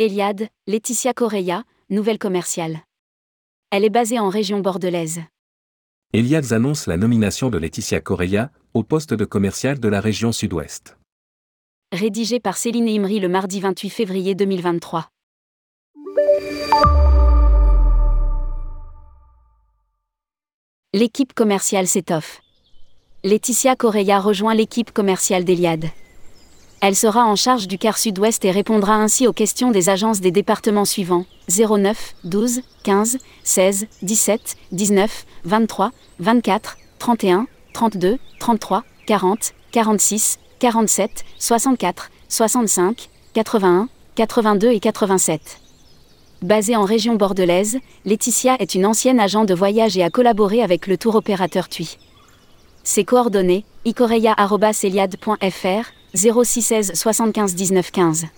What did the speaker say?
Eliade, Laetitia Correia, nouvelle commerciale. Elle est basée en région bordelaise. Eliades annonce la nomination de Laetitia Correia au poste de commercial de la région sud-ouest. Rédigé par Céline Imri le mardi 28 février 2023. L'équipe commerciale s'étoffe. Laetitia Correia rejoint l'équipe commerciale d'Eliade. Elle sera en charge du quart sud-ouest et répondra ainsi aux questions des agences des départements suivants 09, 12, 15, 16, 17, 19, 23, 24, 31, 32, 33, 40, 46, 47, 64, 65, 81, 82 et 87. Basée en région bordelaise, Laetitia est une ancienne agent de voyage et a collaboré avec le tour opérateur TUI. Ses coordonnées, icoreia.eliade.fr, 0616 75 19 15.